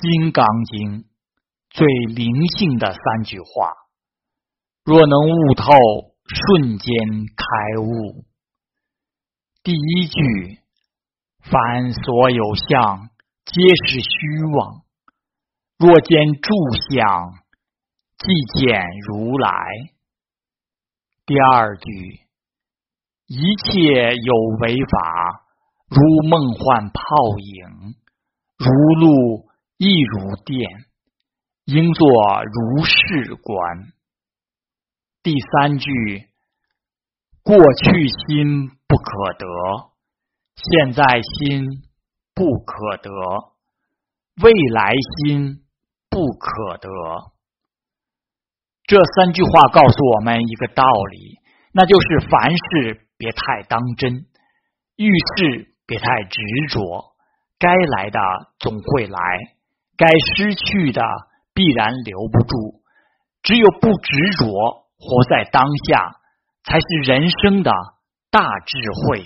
金刚经最灵性的三句话，若能悟透，瞬间开悟。第一句：凡所有相，皆是虚妄；若见诸相，即见如来。第二句：一切有为法，如梦幻泡影，如露。亦如电，应作如是观。第三句：过去心不可得，现在心不可得，未来心不可得。这三句话告诉我们一个道理，那就是凡事别太当真，遇事别太执着，该来的总会来。该失去的必然留不住，只有不执着，活在当下，才是人生的大智慧。